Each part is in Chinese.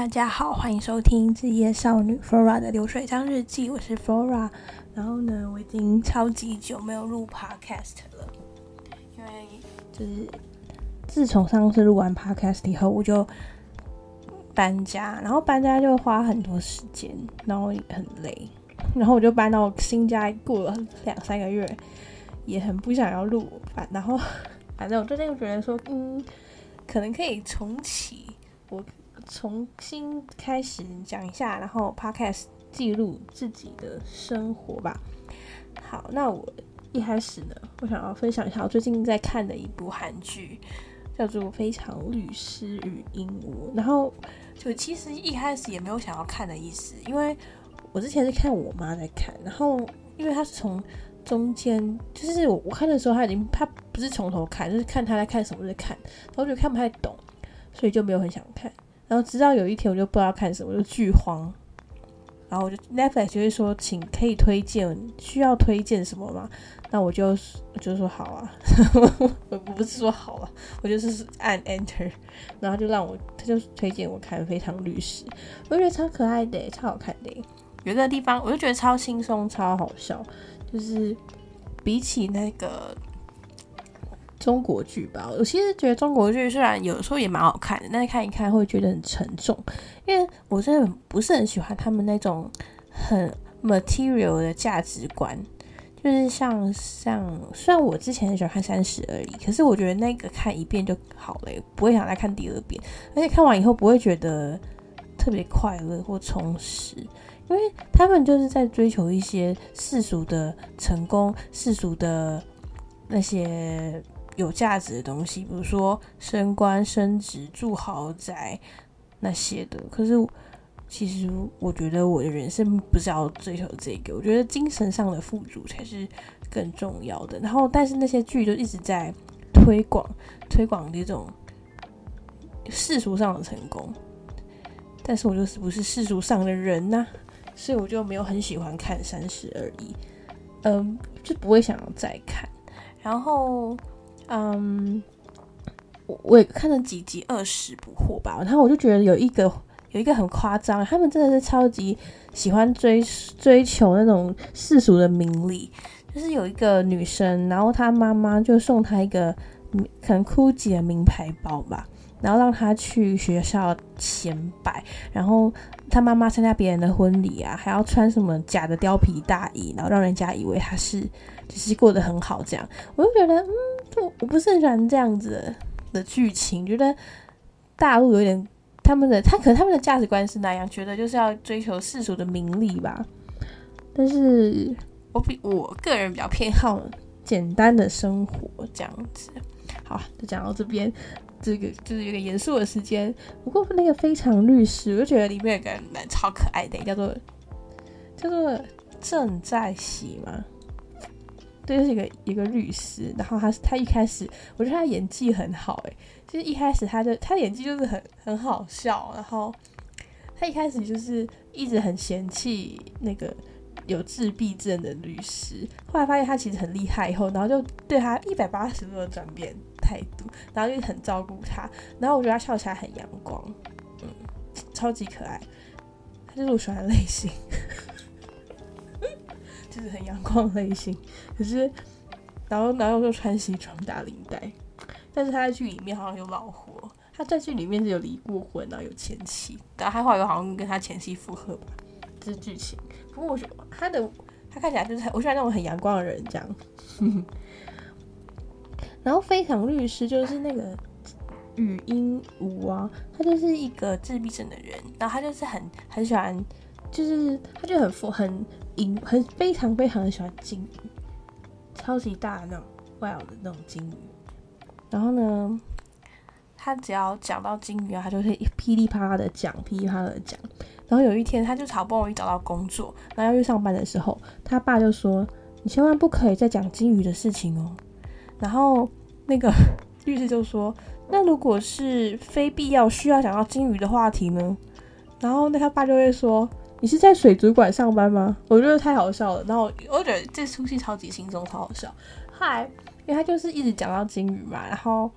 大家好，欢迎收听《职业少女 Flora 的流水账日记》，我是 Flora。然后呢，我已经超级久没有录 Podcast 了，因为就是自从上次录完 Podcast 以后，我就搬家，然后搬家就花很多时间，然后很累，然后我就搬到新家，过了两三个月，也很不想要录，反然后反正我最近就觉得说，嗯，可能可以重启我。重新开始讲一下，然后 podcast 记录自己的生活吧。好，那我一开始呢，我想要分享一下我最近在看的一部韩剧，叫做《非常律师与鹦鹉》。然后就其实一开始也没有想要看的意思，因为我之前是看我妈在看，然后因为她是从中间，就是我我看的时候，她已经她不是从头看，就是看她在看什么在看，然后就看不太懂，所以就没有很想看。然后直到有一天，我就不知道看什么，就剧荒。然后我就 Netflix 就会说，请可以推荐，需要推荐什么吗？那我就我就说好啊，我我不是说好啊，我就是按 Enter，然后就让我他就推荐我看《非常律师》，我就觉得超可爱的，超好看的。有一个地方，我就觉得超轻松，超好笑，就是比起那个。中国剧吧，我其实觉得中国剧虽然有时候也蛮好看的，但是看一看会觉得很沉重，因为我真的不是很喜欢他们那种很 material 的价值观，就是像像虽然我之前很喜欢看《三十而已》，可是我觉得那个看一遍就好了，不会想再看第二遍，而且看完以后不会觉得特别快乐或充实，因为他们就是在追求一些世俗的成功、世俗的那些。有价值的东西，比如说升官升职、住豪宅那些的。可是，其实我觉得我的人生不是要追求这个，我觉得精神上的富足才是更重要的。然后，但是那些剧就一直在推广推广这种世俗上的成功，但是我就是不是世俗上的人呐，所以我就没有很喜欢看《三十而已》，嗯，就不会想要再看，然后。嗯，我我也看了几集二十不惑吧，然后我就觉得有一个有一个很夸张，他们真的是超级喜欢追追求那种世俗的名利，就是有一个女生，然后她妈妈就送她一个可能 GUCCI 的名牌包吧，然后让他去学校显摆，然后他妈妈参加别人的婚礼啊，还要穿什么假的貂皮大衣，然后让人家以为他是就是过得很好这样，我就觉得嗯。就我不是很喜欢这样子的剧情，觉得大陆有点他们的他可能他们的价值观是那样，觉得就是要追求世俗的名利吧。但是我比我个人比较偏好简单的生活这样子。好，就讲到这边，这个就是有点严肃的时间。不过那个非常律师，我就觉得里面有个人超可爱的，叫做叫做郑在喜吗？这是一个一个律师，然后他他一开始，我觉得他演技很好，诶，就是一开始他的他演技就是很很好笑，然后他一开始就是一直很嫌弃那个有自闭症的律师，后来发现他其实很厉害，以后然后就对他一百八十度的转变态度，然后就很照顾他，然后我觉得他笑起来很阳光，嗯，超级可爱，他就是我喜欢的类型。就是很阳光的类型，可是，然后然后又穿西装打领带，但是他在剧里面好像有老活，他在剧里面是有离过婚，然后有前妻，然后他后来好像跟他前妻复合吧，这是剧情。不过我觉得他的他看起来就是我喜欢那种很阳光的人这样。然后非常律师就是那个语音无啊，他就是一个自闭症的人，然后他就是很很喜欢，就是他就很富很。很非常非常的喜欢金鱼，超级大的那种 wild 的那种金鱼。然后呢，他只要讲到金鱼啊，他就会噼里啪啦的讲，噼里啪啦的讲。然后有一天，他就好不容易找到工作，然后要去上班的时候，他爸就说：“你千万不可以再讲金鱼的事情哦。”然后那个 律师就说：“那如果是非必要需要讲到金鱼的话题呢？”然后那他爸就会说。你是在水族馆上班吗？我觉得太好笑了。然后我觉得这出戏超级轻松，超好笑。嗨，因为他就是一直讲到金鱼嘛。然后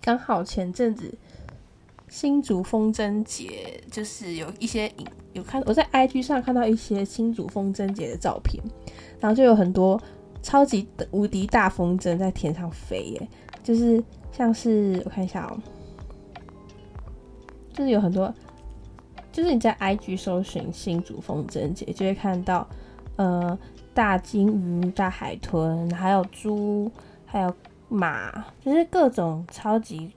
刚好前阵子新竹风筝节，就是有一些有看我在 IG 上看到一些新竹风筝节的照片，然后就有很多超级无敌大风筝在天上飞耶，就是像是我看一下哦，就是有很多，就是你在 IG 搜寻新竹风筝节，就会看到呃大金鱼、大海豚，还有猪，还有马，就是各种超级。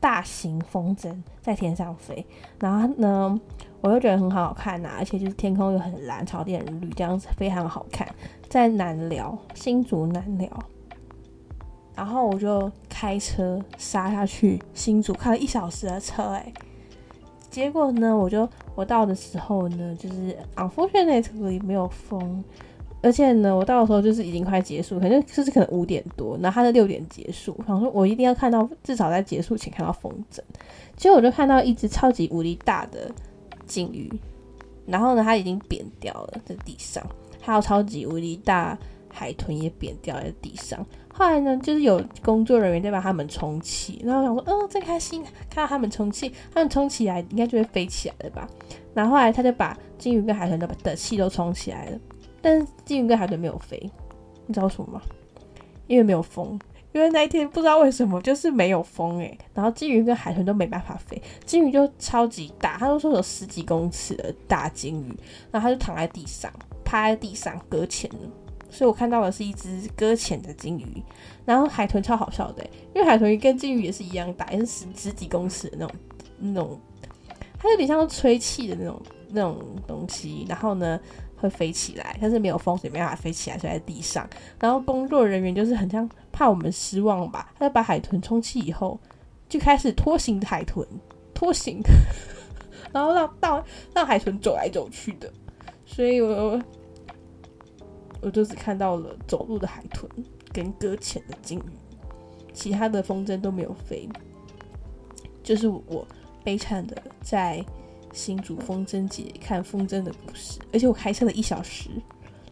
大型风筝在天上飞，然后呢，我又觉得很好看呐，而且就是天空又很蓝，草地很绿，这样子非常好看。在南寮，新竹南寮，然后我就开车杀下去新竹，开了一小时的车，哎，结果呢，我就我到的时候呢，就是 unfortunately 没有风。而且呢，我到的时候就是已经快结束，可能就是可能五点多，然后他是六点结束。想说我一定要看到至少在结束前看到风筝，结果我就看到一只超级无敌大的鲸鱼，然后呢，它已经扁掉了在地上，还有超级无敌大海豚也扁掉在地上。后来呢，就是有工作人员在帮他们充气，然后我想说，哦，真开心，看到他们充气，他们充起来应该就会飞起来了吧？然后后来他就把鲸鱼跟海豚的的气都充起来了。但是鲸鱼跟海豚没有飞，你知道为什么吗？因为没有风，因为那一天不知道为什么 就是没有风诶，然后金鱼跟海豚都没办法飞，金鱼就超级大，他都说有十几公尺的大金鱼，然后他就躺在地上，趴在地上搁浅了，所以我看到的是一只搁浅的金鱼，然后海豚超好笑的，因为海豚鱼跟金鱼也是一样大，也是十十几公尺的那种那种，它有点像吹气的那种那种东西，然后呢。会飞起来，但是没有风，所以没办法飞起来，就在地上。然后工作人员就是很像怕我们失望吧，他就把海豚充气以后，就开始拖行海豚，拖行，然后让到让海豚走来走去的。所以我我就只看到了走路的海豚跟搁浅的鲸鱼，其他的风筝都没有飞。就是我悲惨的在。新竹风筝节看风筝的故事，而且我开车了一小时，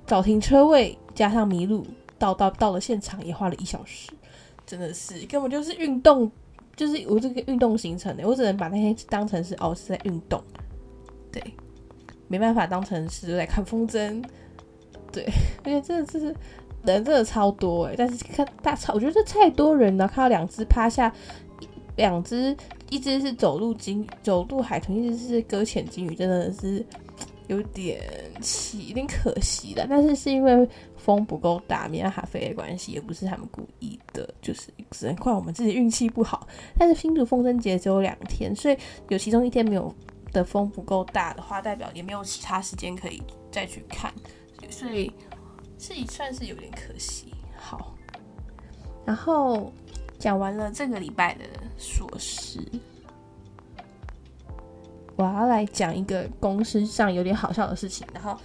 找停车位加上迷路，到到到了现场也花了一小时，真的是根本就是运动，就是我这个运动行程的，我只能把那天当成是哦是在运动，对，没办法当成是在看风筝，对，而且真的就是人真的超多诶，但是看大超，我觉得太多人了，看到两只趴下。两只，一只是走路鲸，走路海豚，一只是搁浅鲸鱼，真的是有点奇，有点可惜的。但是是因为风不够大，没办法飞的关系，也不是他们故意的，就是只能怪我们自己运气不好。但是新竹风筝节只有两天，所以有其中一天没有的风不够大的话，代表也没有其他时间可以再去看，所以是算是有点可惜。好，然后。讲完了这个礼拜的琐事，我要来讲一个公司上有点好笑的事情，然后，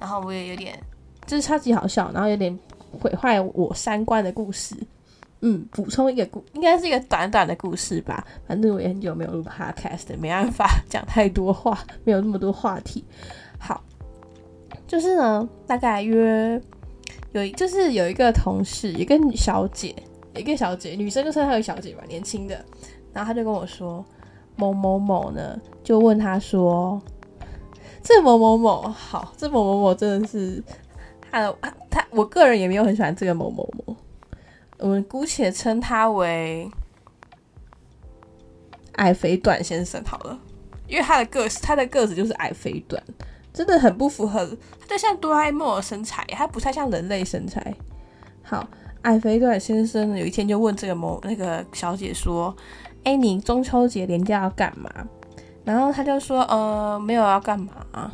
然后我也有点，就是超级好笑，然后有点毁坏我三观的故事。嗯，补充一个故，应该是一个短短的故事吧。反正我也很久没有录 podcast，没办法讲太多话，没有那么多话题。好，就是呢，大概约有，就是有一个同事，一个小姐。一个小姐，女生就称她为小姐吧，年轻的。然后她就跟我说，某某某呢，就问他说，这某某某好，这某某某真的是他的他，我个人也没有很喜欢这个某某某，我们姑且称他为矮肥短先生好了，因为他的个他的个子就是矮肥短，真的很不符合，他就像哆啦 A 梦的身材，他不太像人类身材。好。矮肥短先生有一天就问这个某那个小姐说：“哎，你中秋节连假要干嘛？”然后他就说：“呃，没有要干嘛。”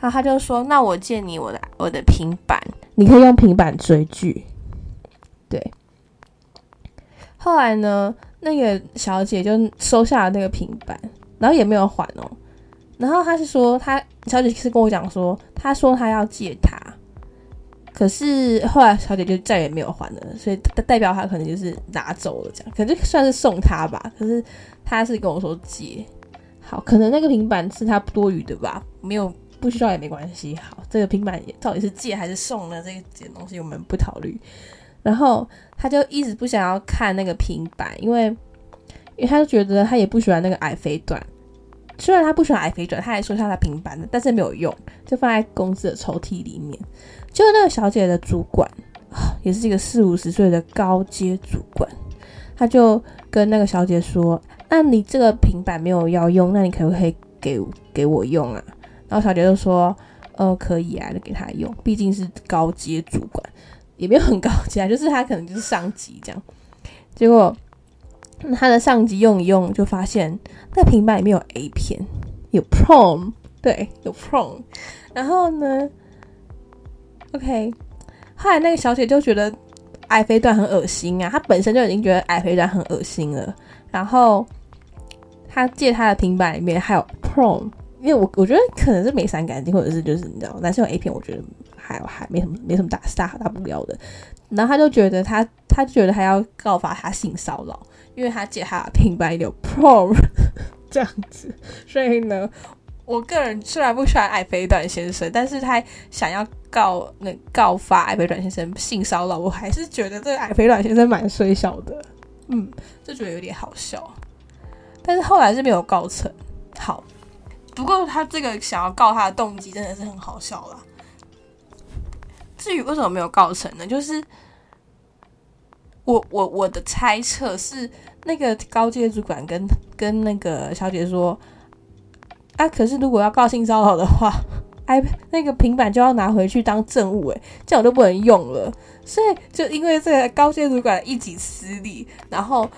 他他就说：“那我借你我的我的平板，你可以用平板追剧。”对。后来呢，那个小姐就收下了那个平板，然后也没有还哦。然后他是说，他小姐是跟我讲说，他说他要借他。可是后来小姐就再也没有还了，所以代表他可能就是拿走了，这样可能就算是送他吧。可是他是跟我说借，好，可能那个平板是他多余的吧，没有不需要也没关系。好，这个平板到底是借还是送呢？这个件东西我们不考虑。然后他就一直不想要看那个平板，因为因为他就觉得他也不喜欢那个矮飞段。虽然他不喜欢矮飞段，他还收下他平板的，但是没有用，就放在公司的抽屉里面。就那个小姐的主管，也是一个四五十岁的高阶主管，他就跟那个小姐说：“那你这个平板没有要用，那你可不可以给给我用啊？”然后小姐就说：“呃，可以啊，就给他用，毕竟是高阶主管，也没有很高阶啊，就是他可能就是上级这样。”结果。他的上级用一用，就发现那平板里面有 A 片，有 Prom，对，有 Prom。然后呢，OK，后来那个小姐就觉得矮飞段很恶心啊，她本身就已经觉得矮飞段很恶心了。然后她借她的平板里面还有 Prom，因为我我觉得可能是没删干净，或者是就是你知道，男生有 A 片，我觉得还还没什么没什么大大大不了的。然后他就觉得他他觉得他要告发他性骚扰。因为他借他品牌有 prom 这样子，所以呢，我个人虽然不喜欢艾飞段先生，但是他想要告那告发艾飞段先生性骚扰，我还是觉得这个艾飞段先生蛮衰小的，嗯，就觉得有点好笑。但是后来是没有告成，好，不过他这个想要告他的动机真的是很好笑了。至于为什么没有告成呢？就是。我我我的猜测是，那个高阶主管跟跟那个小姐说，啊，可是如果要告性骚扰的话，哎，那个平板就要拿回去当证物，诶，这样我都不能用了。所以就因为这个高阶主管一己私利，然后。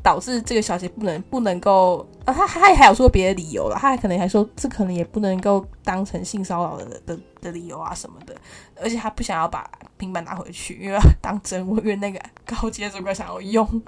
导致这个小姐不能不能够啊，他他还有说别的理由了，他还可能还说这可能也不能够当成性骚扰的的的理由啊什么的，而且他不想要把平板拿回去，因为当真，因为那个高阶主管想要用。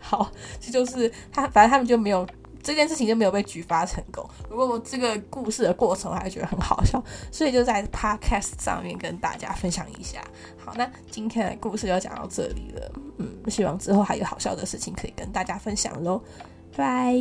好，这就是他，反正他们就没有。这件事情就没有被举发成功。不过这个故事的过程我还觉得很好笑，所以就在 podcast 上面跟大家分享一下。好，那今天的故事就讲到这里了。嗯，希望之后还有好笑的事情可以跟大家分享喽。拜。